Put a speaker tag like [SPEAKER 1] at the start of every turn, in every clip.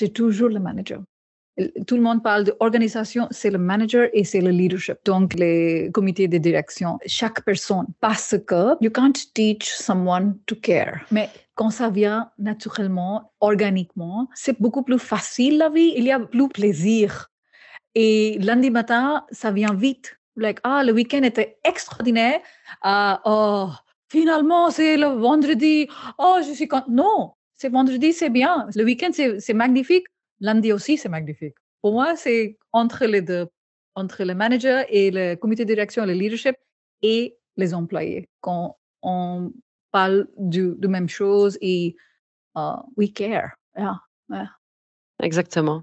[SPEAKER 1] c'est toujours le manager. Tout le monde parle d'organisation, c'est le manager et c'est le leadership. Donc, les comités de direction, chaque personne. Parce que you can't teach someone to care. Mais quand ça vient naturellement, organiquement, c'est beaucoup plus facile la vie. Il y a plus plaisir. Et lundi matin, ça vient vite. Like, ah, le week-end était extraordinaire. Ah, oh, finalement, c'est le vendredi. Oh, je suis content. Non, c'est vendredi, c'est bien. Le week-end, c'est magnifique. Lundi aussi, c'est magnifique. Pour moi, c'est entre les deux, entre le manager et le comité de direction, le leadership et les employés. Quand on parle de, de même chose et uh, we care.
[SPEAKER 2] Exactement.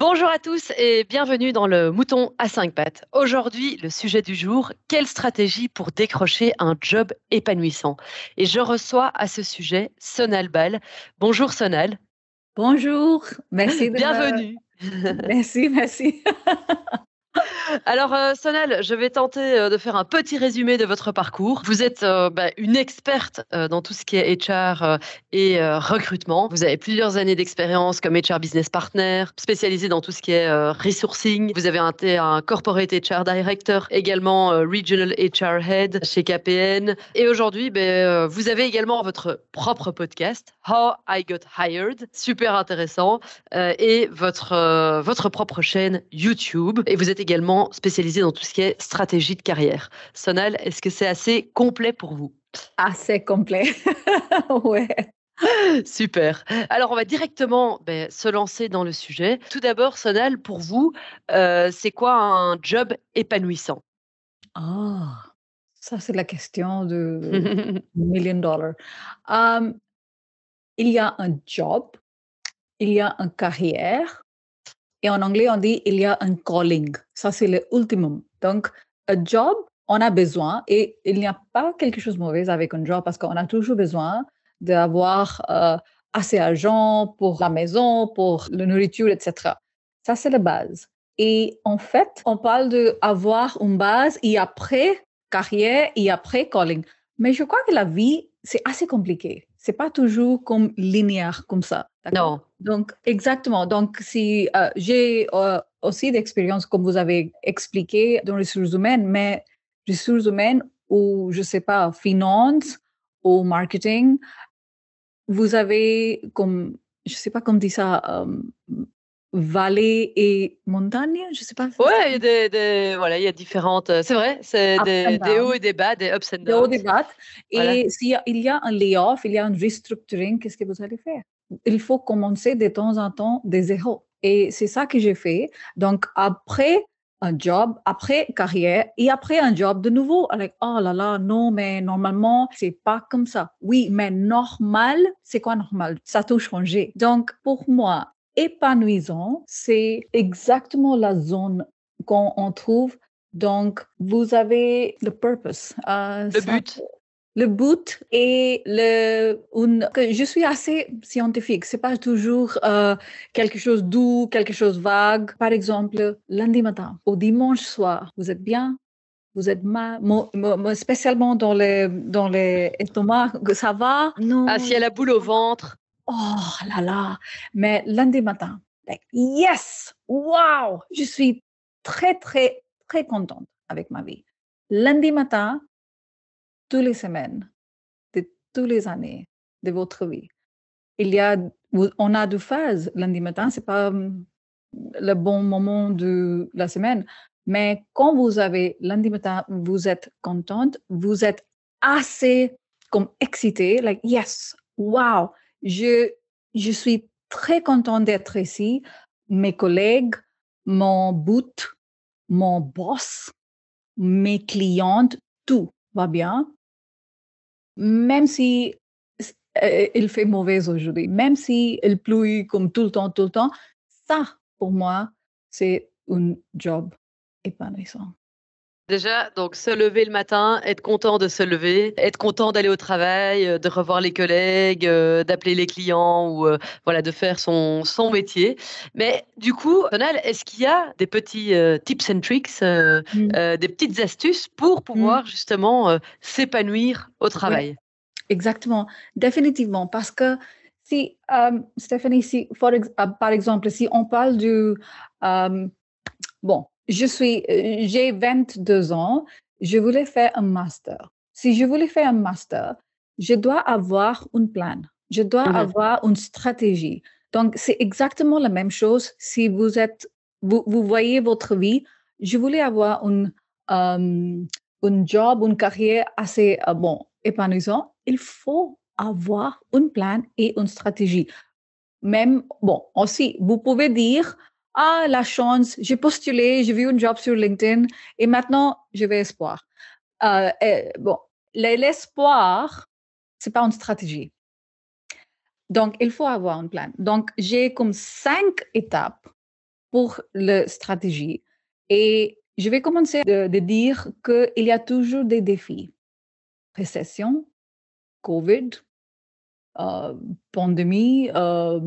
[SPEAKER 2] Bonjour à tous et bienvenue dans le Mouton à 5 pattes. Aujourd'hui, le sujet du jour, quelle stratégie pour décrocher un job épanouissant? Et je reçois à ce sujet Sonal Bal. Bonjour Sonal.
[SPEAKER 1] Bonjour, merci.
[SPEAKER 2] De Bienvenue.
[SPEAKER 1] Merci, merci.
[SPEAKER 2] Alors, euh, Sonal, je vais tenter euh, de faire un petit résumé de votre parcours. Vous êtes euh, bah, une experte dans tout ce qui est HR et recrutement. Vous avez plusieurs années d'expérience comme HR Business Partner, spécialisé dans tout ce qui est resourcing. Vous avez été un Corporate HR Director, également Regional HR Head chez KPN. Et aujourd'hui, ben, vous avez également votre propre podcast, How I Got Hired, super intéressant, et votre, votre propre chaîne YouTube. Et vous êtes également spécialisé dans tout ce qui est stratégie de carrière. Sonal, est-ce que c'est assez complet pour vous?
[SPEAKER 1] Assez complet, ouais.
[SPEAKER 2] Super. Alors, on va directement ben, se lancer dans le sujet. Tout d'abord, Sonal, pour vous, euh, c'est quoi un job épanouissant?
[SPEAKER 1] Ah, ça, c'est la question de million dollar. Um, il y a un job, il y a une carrière, et en anglais, on dit il y a un calling. Ça, c'est le ultimum. Donc, un job, on a besoin et il n'y a pas quelque chose de mauvais avec un job parce qu'on a toujours besoin d'avoir euh, assez d'argent pour la maison, pour la nourriture, etc. Ça, c'est la base. Et en fait, on parle d'avoir une base et après carrière et après calling. Mais je crois que la vie, c'est assez compliqué c'est pas toujours comme linéaire comme ça.
[SPEAKER 2] Non.
[SPEAKER 1] Donc, exactement. Donc, si euh, j'ai euh, aussi d'expérience, comme vous avez expliqué, dans les ressources humaines, mais ressources humaines ou, je sais pas, finance ou marketing, vous avez comme, je sais pas comment dire ça, euh, vallée et montagne, je sais pas.
[SPEAKER 2] Ouais, il y a des, voilà, il y a différentes. C'est vrai, c'est des, hauts et des bas, des ups and downs. Des hauts et des bas.
[SPEAKER 1] Et s'il y, a un layoff, il y a un restructuring, qu'est-ce que vous allez faire? Il faut commencer de temps en temps des zéros. Et c'est ça que j'ai fait. Donc après un job, après carrière et après un job de nouveau. Avec oh là là, non, mais normalement c'est pas comme ça. Oui, mais normal, c'est quoi normal? Ça a tout changé. Donc pour moi, épanouissant, c'est exactement la zone qu'on trouve. Donc, vous avez le purpose.
[SPEAKER 2] Euh, le but.
[SPEAKER 1] Le but et le, une, je suis assez scientifique. C'est pas toujours euh, quelque chose doux, quelque chose vague. Par exemple, lundi matin, au dimanche soir, vous êtes bien, vous êtes mal, spécialement dans les dans les estomacs, ça va?
[SPEAKER 2] Non. Ah, si elle a boule au ventre
[SPEAKER 1] oh là là, mais lundi matin, yes, wow, je suis très, très, très contente avec ma vie. Lundi matin, toutes les semaines, de toutes les années de votre vie, il y a, on a deux phases. Lundi matin, c'est pas hum, le bon moment de la semaine, mais quand vous avez lundi matin, vous êtes contente, vous êtes assez comme excité, like yes, wow, je, je suis très contente d'être ici. Mes collègues, mon boot, mon boss, mes clientes, tout va bien. Même si il fait mauvais aujourd'hui, même si il pluie comme tout le temps, tout le temps. Ça, pour moi, c'est un job épanouissant.
[SPEAKER 2] Déjà, donc se lever le matin, être content de se lever, être content d'aller au travail, euh, de revoir les collègues, euh, d'appeler les clients ou euh, voilà de faire son, son métier. Mais du coup, Donald, est-ce qu'il y a des petits tips and tricks, mmh. des petites astuces pour pouvoir mmh. justement s'épanouir au travail?
[SPEAKER 1] Exactement, définitivement, parce que si Stéphanie, si par exemple, si on parle du bon je suis, euh, j'ai 22 ans, je voulais faire un master. Si je voulais faire un master, je dois avoir un plan, je dois mmh avoir une stratégie. Donc, c'est exactement la même chose si vous êtes, vous, vous voyez votre vie. Je voulais avoir un, un job, une carrière assez euh, bon, épanouissant. Il faut avoir un plan et une stratégie. Même, bon, aussi, vous pouvez dire, ah, la chance, j'ai postulé, j'ai vu un job sur LinkedIn et maintenant, je vais espoir. Euh, bon, l'espoir, c'est pas une stratégie. Donc, il faut avoir un plan. Donc, j'ai comme cinq étapes pour la stratégie et je vais commencer de, de dire qu'il y a toujours des défis. Récession, COVID, euh, pandémie. Euh,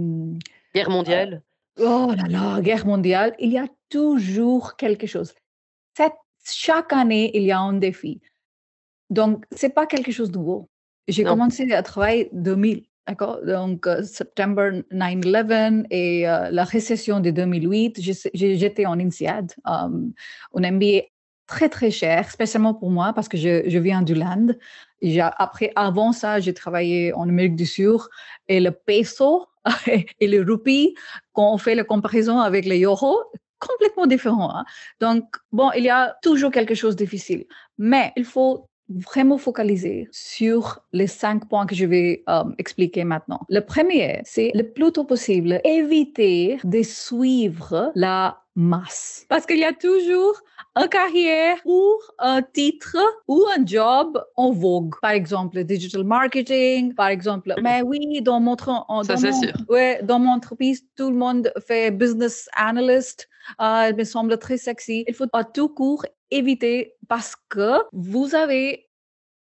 [SPEAKER 2] Guerre mondiale.
[SPEAKER 1] Oh là là, guerre mondiale, il y a toujours quelque chose. Cette, chaque année, il y a un défi. Donc, c'est pas quelque chose de nouveau. J'ai commencé à travailler 2000, d'accord? Donc, euh, septembre 9-11 et euh, la récession de 2008, j'étais en INSEAD, um, un MBA très, très cher, spécialement pour moi parce que je, je viens du land. après, avant ça, j'ai travaillé en Amérique du Sud et le peso et le roupie, quand on fait la comparaison avec les euro, complètement différent. Hein. Donc, bon, il y a toujours quelque chose de difficile, mais il faut vraiment focaliser sur les cinq points que je vais euh, expliquer maintenant. Le premier, c'est le plus tôt possible éviter de suivre la masse. Parce qu'il y a toujours une carrière ou un titre ou un job en vogue. Par exemple, digital marketing, par exemple. Mais oui, dans mon, dans, Ouais, dans mon entreprise, tout le monde fait business analyst. Euh, il me semble très sexy. Il faut à tout court éviter parce que vous avez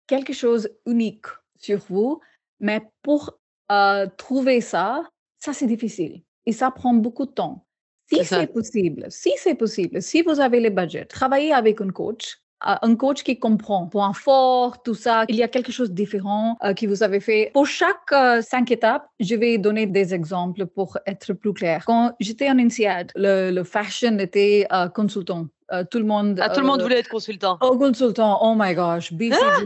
[SPEAKER 1] quelque chose unique sur vous, mais pour euh, trouver ça, ça c'est difficile et ça prend beaucoup de temps. Si c'est possible, si c'est possible, si vous avez le budget, travaillez avec un coach, un coach qui comprend point fort, tout ça. Il y a quelque chose de différent euh, que vous avez fait. Pour chaque euh, cinq étapes, je vais donner des exemples pour être plus clair. Quand j'étais en INSEAD, le, le fashion était consultant. tout le monde.
[SPEAKER 2] Ah, tout le monde voulait être consultant.
[SPEAKER 1] Oh, consultant. Oh my gosh. BCG, ah!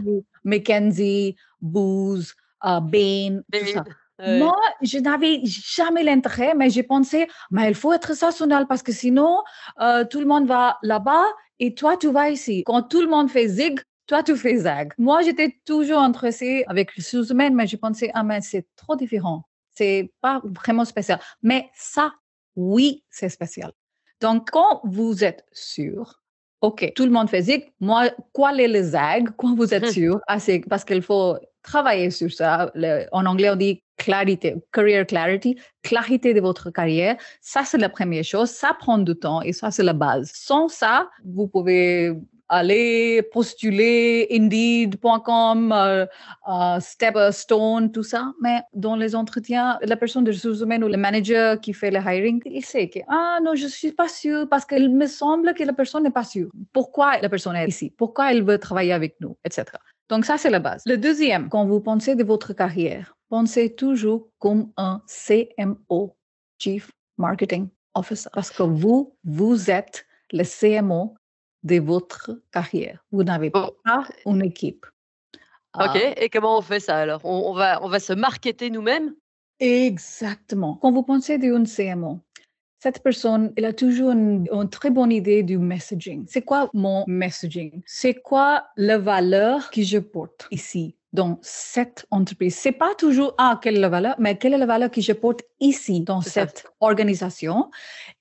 [SPEAKER 1] McKenzie, Booz, Bain, tout ça. Moi, je n'avais jamais l'intérêt, mais j'ai pensé, mais il faut être sensationnel parce que sinon, euh, tout le monde va là-bas et toi, tu vas ici. Quand tout le monde fait zig, toi, tu fais zag. Moi, j'étais toujours intéressée avec les sous humaines, mais je pensais, ah, mais c'est trop différent. C'est pas vraiment spécial. Mais ça, oui, c'est spécial. Donc, quand vous êtes sûr, OK, tout le monde fait zig, moi, quoi est le zag quand vous êtes sûr? Ah, parce qu'il faut travailler sur ça. en anglais, on dit clarité, career clarity, clarité de votre carrière. Ça, c'est la première chose. Ça prend du temps et ça, c'est la base. Sans ça, vous pouvez aller postuler Indeed.com, euh, euh, Stepstone, tout ça. Mais dans les entretiens, la personne de ressources humaines ou le manager qui fait le hiring, il sait que, ah non, je suis pas sûr parce qu'il me semble que la personne n'est pas sûre. Pourquoi la personne est ici? Pourquoi elle veut travailler avec nous, etc. Donc ça, c'est la base. Le deuxième, quand vous pensez de votre carrière, pensez toujours comme un CMO, Chief Marketing Officer, parce que vous, vous êtes le CMO de votre carrière. Vous n'avez pas une équipe.
[SPEAKER 2] OK. Ah. Et comment on fait ça alors? On, va, on va se marketer nous-mêmes?
[SPEAKER 1] Exactement. Quand vous pensez d'une CMO, cette personne, elle a toujours une, très bonne idée du messaging. C'est quoi mon messaging? C'est quoi la valeur que je porte ici? dans cette entreprise? C'est pas toujours ah quelle est la valeur, mais quelle est la valeur que je porte ici dans cette organisation?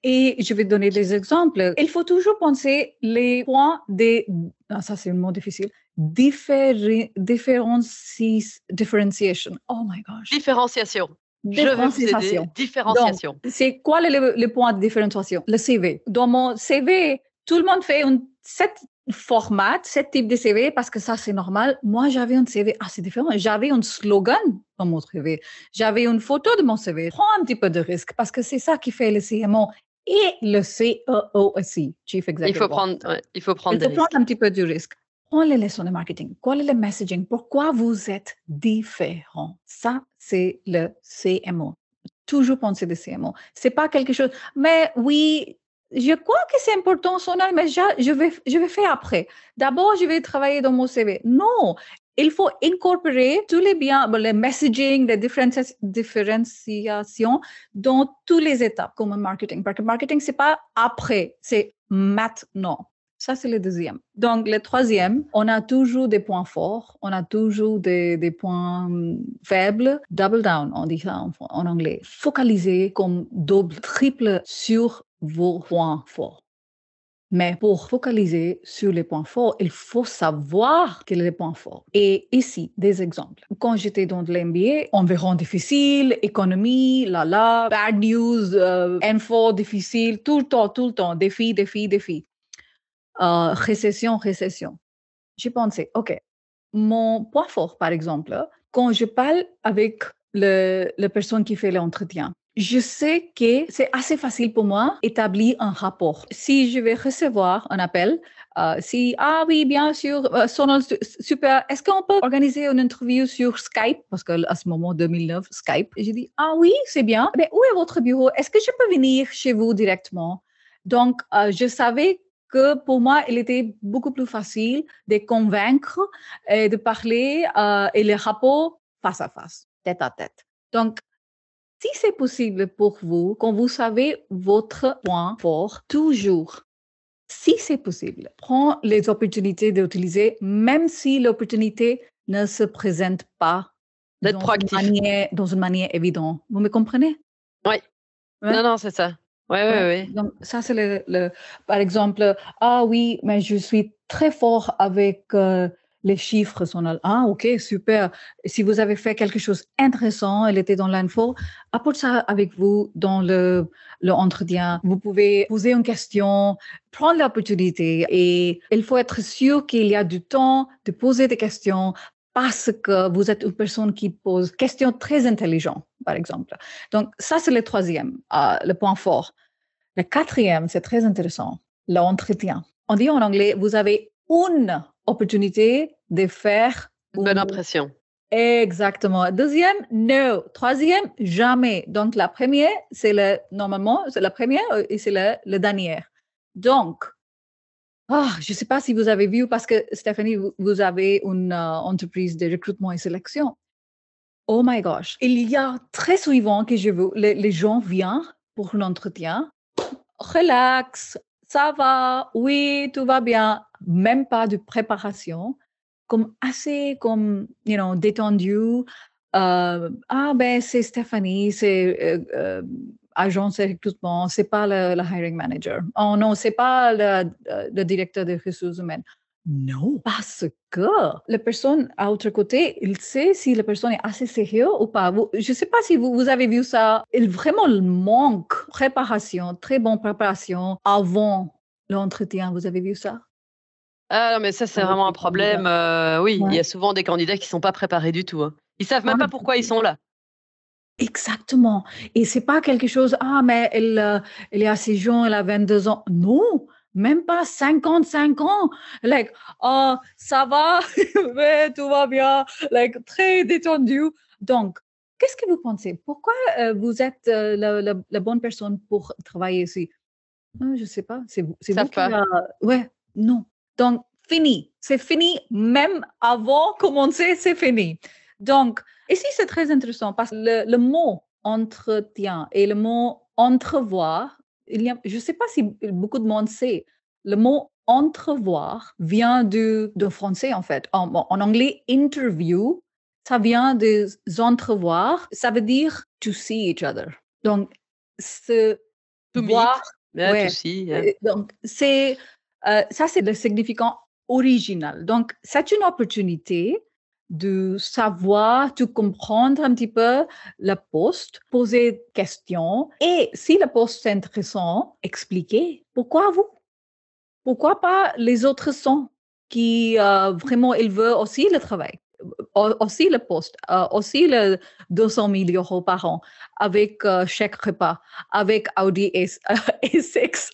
[SPEAKER 1] Et je vais donner des exemples. Il faut toujours penser les points des ah, ça c'est un mot difficile. Différi differentiation. Oh my gosh.
[SPEAKER 2] Différenciation.
[SPEAKER 1] Différenciation.
[SPEAKER 2] Différenciation.
[SPEAKER 1] C'est quoi le, le, point de différenciation? Le CV. Dans mon CV, tout le monde fait un set format, ce type de CV, parce que ça, c'est normal. Moi, j'avais un CV assez différent. J'avais un slogan dans mon CV. J'avais une photo de mon CV. Prends un petit peu de risque, parce que c'est ça qui fait le CMO et le CEO aussi, Chief Executive.
[SPEAKER 2] Il faut prendre, il faut prendre,
[SPEAKER 1] il faut prendre un petit peu du risque. Les leçons de marketing. Quel est le messaging? Pourquoi vous êtes différent? Ça, c'est le CMO. Toujours penser de CMO. C'est pas quelque chose, mais oui, je crois que c'est important, Sonal, mais je, vais, je vais faire après. D'abord, je vais travailler dans mon CV. Non, il faut incorporer tous les biens, le messaging, les différenciations dans toutes les étapes comme marketing. Parce que marketing, c'est pas après, c'est maintenant. Ça, c'est le deuxième. Donc, le troisième, on a toujours des points forts, on a toujours des, points faibles. Double down, on dit ça en, en anglais. Focaliser comme double, triple sur vos points forts. Mais pour focaliser sur les points forts, il faut savoir quels sont les points forts. Et ici, des exemples. Quand j'étais dans l'MBA, environ difficile, économie, là là, bad news, euh, info difficile, tout le temps, tout le temps, défi, défi, défi. Euh, récession, récession. J'ai pensé, OK, mon point fort, par exemple, quand je parle avec le, la personne qui fait l'entretien, je sais que c'est assez facile pour moi d'établir un rapport. Si je vais recevoir un appel, euh, si, ah oui, bien sûr, euh, super, est-ce qu'on peut organiser une interview sur Skype? Parce qu'à ce moment, 2009, Skype. Je dis, ah oui, c'est bien. Mais où est votre bureau? Est-ce que je peux venir chez vous directement? Donc, je savais que pour moi, il était beaucoup plus facile de convaincre et de parler et les rapports face à face, tête à tête. Donc, si c'est possible pour vous, quand vous savez votre point fort, toujours, si c'est possible, prends les opportunités d'utiliser, même si l'opportunité ne se présente pas
[SPEAKER 2] proactif.
[SPEAKER 1] Une manière, dans une manière évidente. Vous me comprenez?
[SPEAKER 2] Oui. Non, non, c'est ça. Oui, oui, oui.
[SPEAKER 1] Donc, ça, c'est le, Par exemple, ah oui, mais je suis très fort avec euh, les chiffres sont là. Ah, ok, super. Si vous avez fait quelque chose d'intéressant, elle était dans l'info, apporte ça avec vous dans le, le entretien. Vous pouvez poser une question, prendre l'opportunité et il faut être sûr qu'il y a du temps de poser des questions parce que vous êtes une personne qui pose des questions très intelligentes, par exemple. Donc, ça, c'est le troisième, euh, le point fort. Le quatrième, c'est très intéressant, l'entretien. On dit en anglais, vous avez une opportunité de faire
[SPEAKER 2] une bonne impression.
[SPEAKER 1] Exactement. Deuxième, non. Troisième, jamais. Donc, la première, c'est le, normalement, c'est la première et c'est le, le dernier. Donc, oh, je ne sais pas si vous avez vu, parce que Stéphanie, vous, avez une euh, entreprise de recrutement et sélection. Oh my gosh. Il y a très souvent que je les, gens viennent pour l'entretien. Relax, ça va, oui, tout va bien, même pas de préparation, comme assez comme, you know, détendu. Euh, ah ben c'est Stéphanie, c'est euh, agence de recrutement, c'est pas le, hiring manager. Oh non, c'est pas le, le, directeur des ressources humaines. Non, parce que la personne à l'autre côté, il sait si la personne est assez sérieuse ou pas. je ne sais pas si vous, vous, avez vu ça. Il vraiment manque préparation, très bonne préparation avant l'entretien. Vous avez vu ça?
[SPEAKER 2] Ah mais ça, c'est vraiment un problème. Euh, oui, il y a souvent des candidats qui ne sont pas préparés du tout. Hein. Ils savent même pas pourquoi ils sont là.
[SPEAKER 1] Exactement. Et c'est pas quelque chose, ah, mais elle, euh, elle est assez jeune, elle a 22 ans. Non, même pas 55 ans. Like, oh, ça va, mais tout va bien. Like, très détendu. Donc, qu'est-ce que vous pensez? Pourquoi euh, vous êtes la, la, bonne personne pour travailler ici? Ah, je ne sais pas. C'est vous, c'est vous qui Ouais, non. Donc, fini. C'est fini. Même avant de commencer, c'est fini. Donc, ici, c'est très intéressant parce que le, mot entretien et le mot entrevoir, il y a, je ne sais pas si beaucoup de monde sait, le mot entrevoir vient du, français en fait. En, en, anglais, interview, ça vient des entrevoir. Ça veut dire to see each other. Donc, se
[SPEAKER 2] to
[SPEAKER 1] voir.
[SPEAKER 2] Meet. Ouais, to see, yeah.
[SPEAKER 1] Donc, c'est, euh, ça, c'est le significant original. Donc, c'est une opportunité de savoir, de comprendre un petit peu le poste, poser des questions et si le poste est intéressant, expliquer pourquoi vous? Pourquoi pas les autres sont qui euh, vraiment ils veulent aussi le travail, euh, aussi le poste, euh, aussi le 200 000 euros par an avec chaque repas, avec Audi S, S6,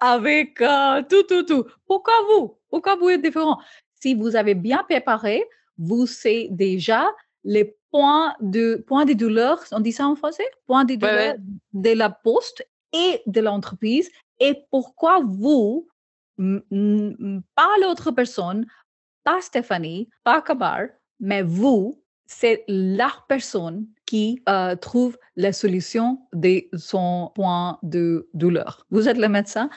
[SPEAKER 1] avec tout, tout, tout. Pourquoi vous? Pourquoi vous êtes différent? Si vous avez bien préparé, vous savez déjà les points de, points de douleur, on dit ça en français? Points de douleur de la poste et de l'entreprise et pourquoi vous, pas l'autre personne, pas Stéphanie, pas Kabar, mais vous, c'est la personne qui euh, trouve la solution de son point de douleur? Vous êtes le médecin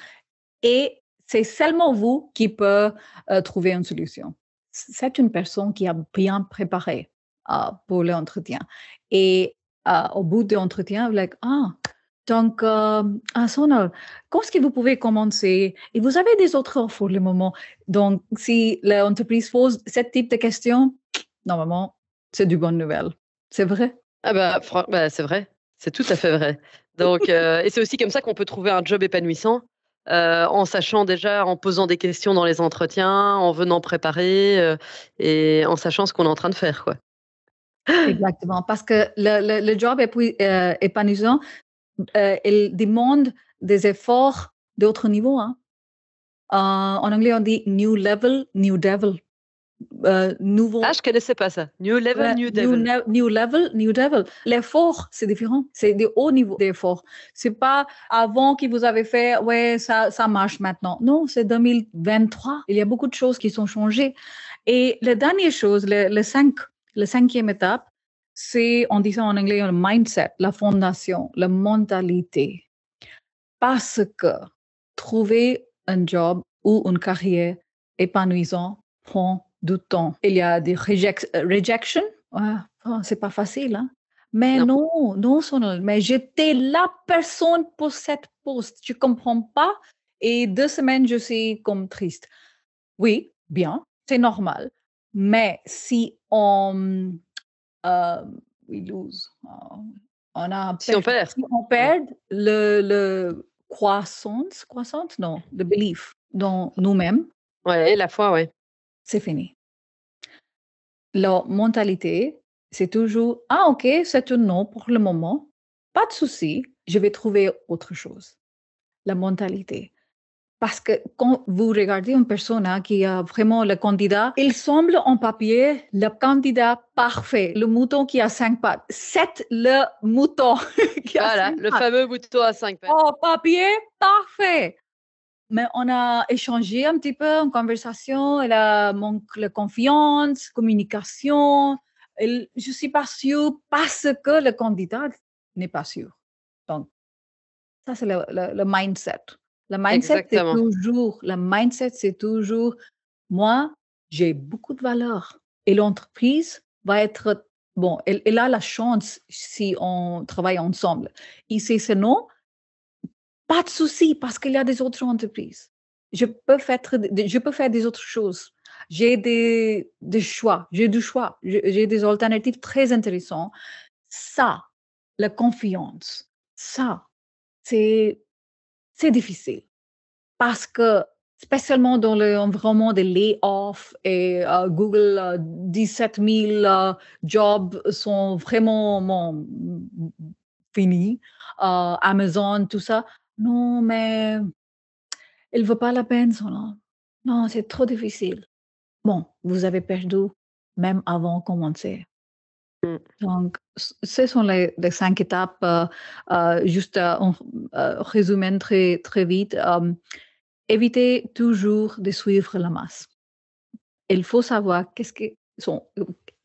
[SPEAKER 1] et c'est seulement vous qui peut euh, trouver une solution. C'est une personne qui a bien préparé euh, pour l'entretien. Et au bout de l'entretien, like, ah, donc, euh, à Sonal, quand est-ce que vous pouvez commencer? Et vous avez des autres offres pour le moment. Donc, si l'entreprise pose ce type de questions, normalement, c'est du bonne nouvelle. C'est vrai?
[SPEAKER 2] Ah bah, bah c'est vrai. C'est tout à fait vrai. Donc, euh, et c'est aussi comme ça qu'on peut trouver un job épanouissant. Euh, en sachant déjà, en posant des questions dans les entretiens, en venant préparer euh, et en sachant ce qu'on est en train de faire. Quoi.
[SPEAKER 1] Exactement, parce que le, le, job euh, épanouissant, il demande des efforts d'autres niveaux. Hein. En anglais, on dit new level, new devil.
[SPEAKER 2] Euh, nouveau. Ah, je connaissais pas ça. New level, new devil.
[SPEAKER 1] New, level, new devil. L'effort, c'est différent. C'est des hauts niveaux d'effort. C'est pas avant que vous avez fait, ouais, ça, ça marche maintenant. Non, c'est 2023. Il y a beaucoup de choses qui sont changées. Et la dernière chose, le, le, cinq, le cinquième étape, c'est, on dit ça en anglais, le mindset, la fondation, la mentalité. Parce que trouver un job ou une carrière épanouissante prend du temps. Il y a des reject, rejections, oh, c'est pas facile, hein? Mais non, non, non mais j'étais la personne pour cette poste. Je comprends pas? Et deux semaines, je suis comme triste. Oui, bien, c'est normal. Mais si on euh, we lose. Euh, on a
[SPEAKER 2] si on perd,
[SPEAKER 1] on perd le, le croissance, croissance, non, le belief dans nous-mêmes.
[SPEAKER 2] Ouais, la foi, ouais.
[SPEAKER 1] C'est fini. La mentalité, c'est toujours ah ok, c'est un non pour le moment, pas de souci, je vais trouver autre chose. La mentalité. Parce que quand vous regardez une personne hein, qui a vraiment le candidat, il semble en papier le candidat parfait, le mouton qui a cinq pattes. C'est le mouton qui a
[SPEAKER 2] voilà, le fameux mouton à cinq pattes.
[SPEAKER 1] En papier, parfait. Mais on a échangé un petit peu en conversation, elle a manque de confiance, communication. Elle, je suis pas sûre parce que le candidat n'est pas sûr. Donc, ça, c'est le, le mindset. Le mindset, c'est toujours, le mindset, c'est toujours, moi, j'ai beaucoup de valeur et l'entreprise va être, bon, elle, a la chance si on travaille ensemble. Et c'est ce non, pas de souci parce qu'il y a des autres entreprises. Je peux faire, je peux faire des autres choses. J'ai des, choix, j'ai du choix, j'ai des alternatives très intéressantes. Ça, la confiance, ça, c'est difficile parce que spécialement dans l'environnement des layoffs et euh, Google, 17 euh, 000 euh, jobs sont vraiment finis, Amazon, tout ça. Non, mais il ne vaut pas la peine, non. Non, c'est trop difficile. Bon, vous avez perdu même avant de commencer. Mm. Donc, ce sont les, cinq étapes. Euh, euh, juste en euh, résumant très, très vite, évitez toujours de suivre la masse. Il faut savoir qu'est-ce qui sont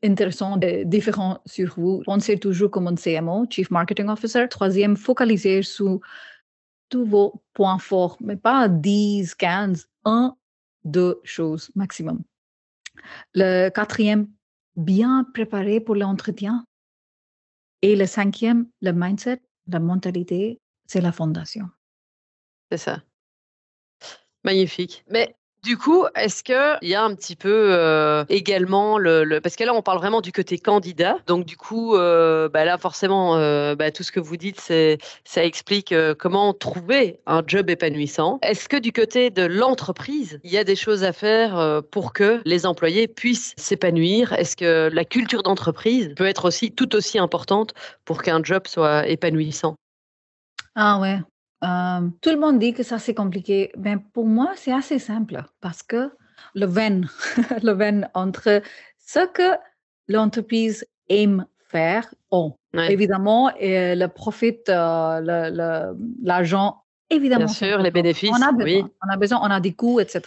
[SPEAKER 1] intéressants et différents sur vous. Pensez toujours comme un CMO, Chief Marketing Officer. Troisième, focalisez sur tous vos points forts, mais pas 10, 15, un, deux choses maximum. Le quatrième, bien préparé pour l'entretien. Et le cinquième, le mindset, la mentalité, c'est la fondation.
[SPEAKER 2] C'est ça. Magnifique. Mais du coup, est-ce qu'il y a un petit peu euh, également le, Parce que là, on parle vraiment du côté candidat. Donc, du coup, euh, bah là, forcément, euh, bah, tout ce que vous dites, ça explique comment trouver un job épanouissant. Est-ce que du côté de l'entreprise, il y a des choses à faire pour que les employés puissent s'épanouir? Est-ce que la culture d'entreprise peut être aussi tout aussi importante pour qu'un job soit épanouissant?
[SPEAKER 1] Ah ouais, euh, tout le monde dit que ça c'est compliqué, mais pour moi c'est assez simple parce que le veine, le veine entre ce que l'entreprise aime faire, évidemment, et le profit, euh, l'argent, évidemment.
[SPEAKER 2] Bien sûr, les bénéfices. On
[SPEAKER 1] a
[SPEAKER 2] besoin, oui.
[SPEAKER 1] on a besoin, on a des coûts, etc.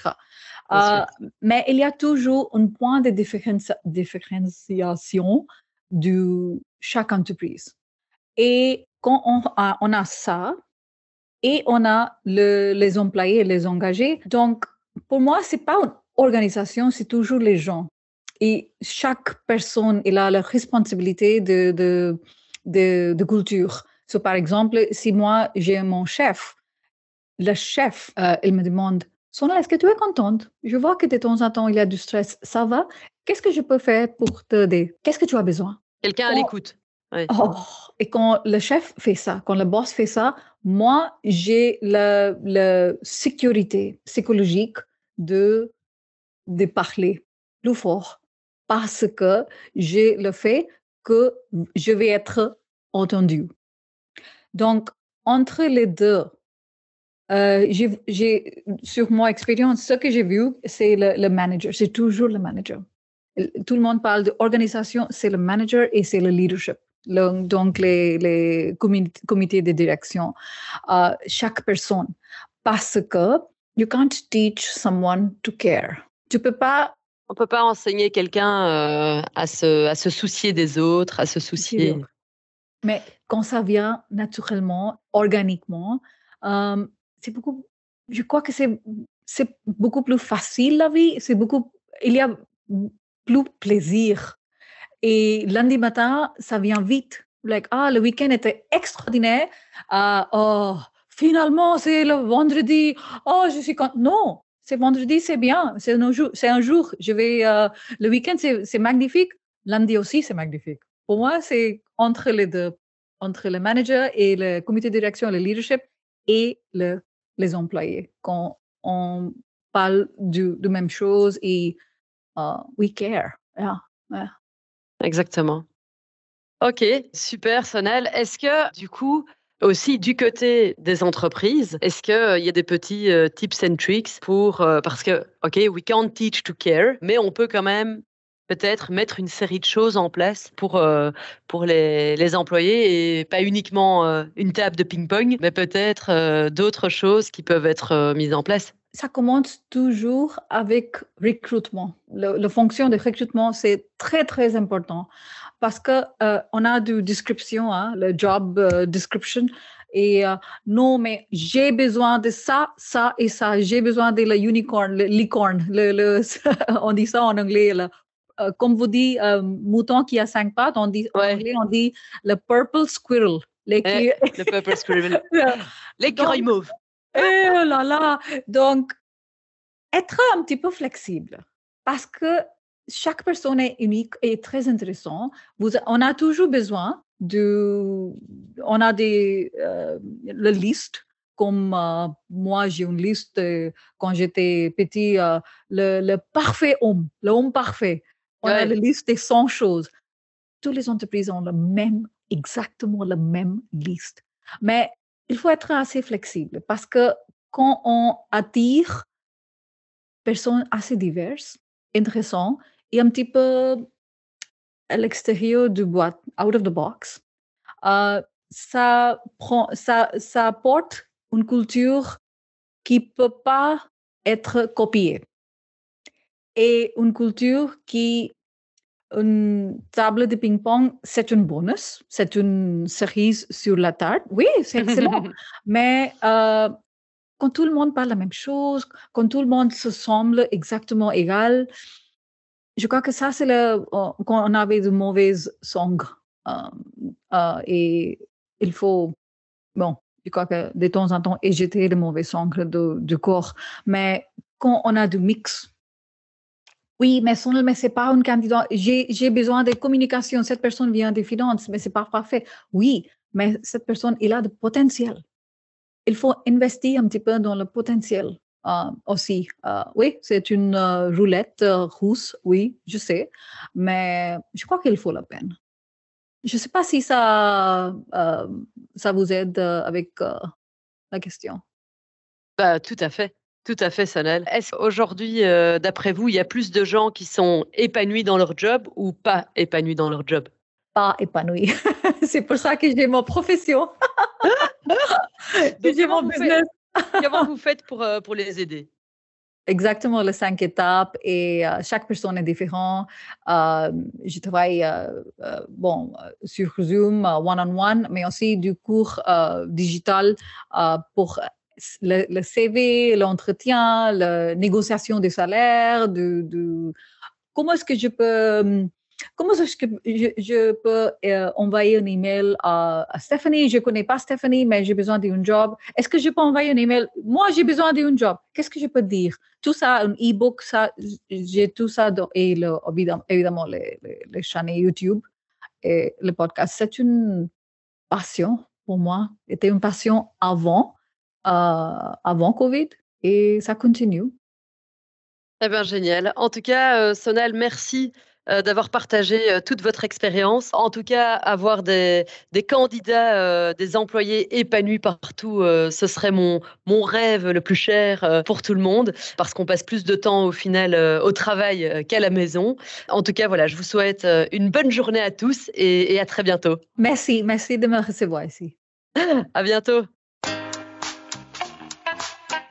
[SPEAKER 1] Euh, mais il y a toujours un point de différenciation de chaque entreprise. Et quand on on a ça, et on a les employés les engagés. Donc, pour moi, c'est pas une organisation, c'est toujours les gens. Et chaque personne, il a la responsabilité de, de, de, culture. So, par exemple, si moi, j'ai mon chef, le chef, euh, il me demande, Sona, est-ce que tu es contente? Je vois que de temps en temps, il y a du stress. Ça va? Qu'est-ce que je peux faire pour t'aider? Qu'est-ce que tu as besoin?
[SPEAKER 2] Quelqu'un à l'écoute.
[SPEAKER 1] Oh, et quand le chef fait ça, quand le boss fait ça, moi, j'ai la, sécurité psychologique de, de parler plus fort parce que j'ai le fait que je vais être entendu. Donc, entre les deux, euh, j'ai, sur mon expérience, ce que j'ai vu, c'est le manager, c'est toujours le manager. Tout le monde parle d'organisation, c'est le manager et c'est le leadership donc les, les comités de direction, uh, chaque personne, parce que you can't teach someone to care. Tu peux pas.
[SPEAKER 2] On peut pas enseigner quelqu'un euh, à, se, à se soucier des autres, à se soucier.
[SPEAKER 1] Mais quand ça vient naturellement, organiquement, euh, c'est beaucoup. Je crois que c'est c'est beaucoup plus facile la vie. C'est beaucoup. Il y a plus plaisir et lundi matin, ça vient vite. Like, ah, le week-end était extraordinaire. Ah, oh, finalement, c'est le vendredi. Oh, je suis content. Non, c'est vendredi, c'est bien. C'est un jour. C'est un jour. Je vais. Euh, le week-end, c'est magnifique. Lundi aussi, c'est magnifique. Pour moi, c'est entre les deux, entre le manager et le comité de direction, le leadership et le, les employés. Quand on parle de, de même chose et uh, we care. Yeah, yeah.
[SPEAKER 2] Exactement. Ok, super Sonel. Est-ce que du coup, aussi du côté des entreprises, est-ce qu'il euh, y a des petits euh, tips and tricks pour, euh, parce que, ok, we can't teach to care, mais on peut quand même peut-être mettre une série de choses en place pour, pour les, employés et pas uniquement une table de ping-pong, mais peut-être d'autres choses qui peuvent être mises en place
[SPEAKER 1] ça commence toujours avec recrutement. La fonction de recrutement, c'est très, très important parce euh, on a de description, hein, le job euh, description, et euh, non, mais j'ai besoin de ça, ça et ça. J'ai besoin de la unicorn, le licorne. Le, on dit ça en anglais. Comme vous dites, mouton qui a cinq pattes, on dit en anglais, on dit le purple squirrel.
[SPEAKER 2] Eh, le purple squirrel. L'écureuil mauve.
[SPEAKER 1] Eh oh là là! Donc, être un petit peu flexible parce que chaque personne est unique et très intéressant. Vous, on a toujours besoin de, on a des euh, la liste comme euh, moi j'ai une liste euh, quand j'étais petit le, le, parfait homme, l'homme parfait. On a la liste des 100 choses. Toutes les entreprises ont la même, exactement la même liste. Mais il faut être assez flexible parce que quand on attire personnes assez diverses, intéressantes et un petit peu à l'extérieur du boîte, out of the box, euh, ça, prend, ça, ça apporte une culture qui ne peut pas être copiée et une culture qui une table de ping-pong, c'est un bonus, c'est une cerise sur la tarte. Oui, c'est excellent. Mais euh, quand tout le monde parle la même chose, quand tout le monde se semble exactement égal, je crois que ça, c'est le, quand on avait de mauvaises sangres. et il faut, bon, je crois que de temps en temps, éjecter le mauvais sangre du corps. Mais quand on a du mix, oui, mais ce mais c'est pas un candidat. J'ai besoin de communication. Cette personne vient des finances, mais c'est pas parfait. Oui, mais cette personne, il a du potentiel. Il faut investir un petit peu dans le potentiel euh, aussi. Euh, oui, c'est une euh, roulette rousse, oui, je sais, mais je crois qu'il faut la peine. Je ne sais pas si ça, ça vous aide avec la question.
[SPEAKER 2] Bah, tout à fait. Tout à fait, Sonel. Est-ce qu'aujourd'hui, d'après vous, il y a plus de gens qui sont épanouis dans leur job ou pas épanouis dans leur job?
[SPEAKER 1] Pas épanouis. C'est pour ça que j'ai mon profession.
[SPEAKER 2] j'ai mon business. Comment vous faites pour, euh, pour les aider?
[SPEAKER 1] Exactement, les cinq étapes et euh, chaque personne est différente. Euh, je travaille bon, sur Zoom, one-on-one, mais aussi du cours digital pour le, CV, l'entretien, la négociation des salaires, de comment est-ce que je peux Comment est-ce que je, peux euh, envoyer un email à, à Stephanie? Je ne connais pas Stephanie, mais j'ai besoin d'un job. Est-ce que je peux envoyer un email? Moi, j'ai besoin d'un job. Qu'est-ce que je peux dire? Tout ça, un e-book, ça, j'ai tout ça et le, évidemment, les, les, chaînes YouTube et le podcast. C'est une passion pour moi. C'était une passion avant, avant Covid et ça continue.
[SPEAKER 2] Eh bien, génial. En tout cas, euh, Sonal, merci euh, d'avoir partagé euh, toute votre expérience. En tout cas, avoir des, candidats, euh, des employés épanouis partout, ce serait mon, mon rêve le plus cher pour tout le monde, parce qu'on passe plus de temps au final au travail qu'à la maison. En tout cas, voilà, je vous souhaite une bonne journée à tous et, et à très bientôt.
[SPEAKER 1] Merci, merci de me recevoir ici.
[SPEAKER 2] à bientôt.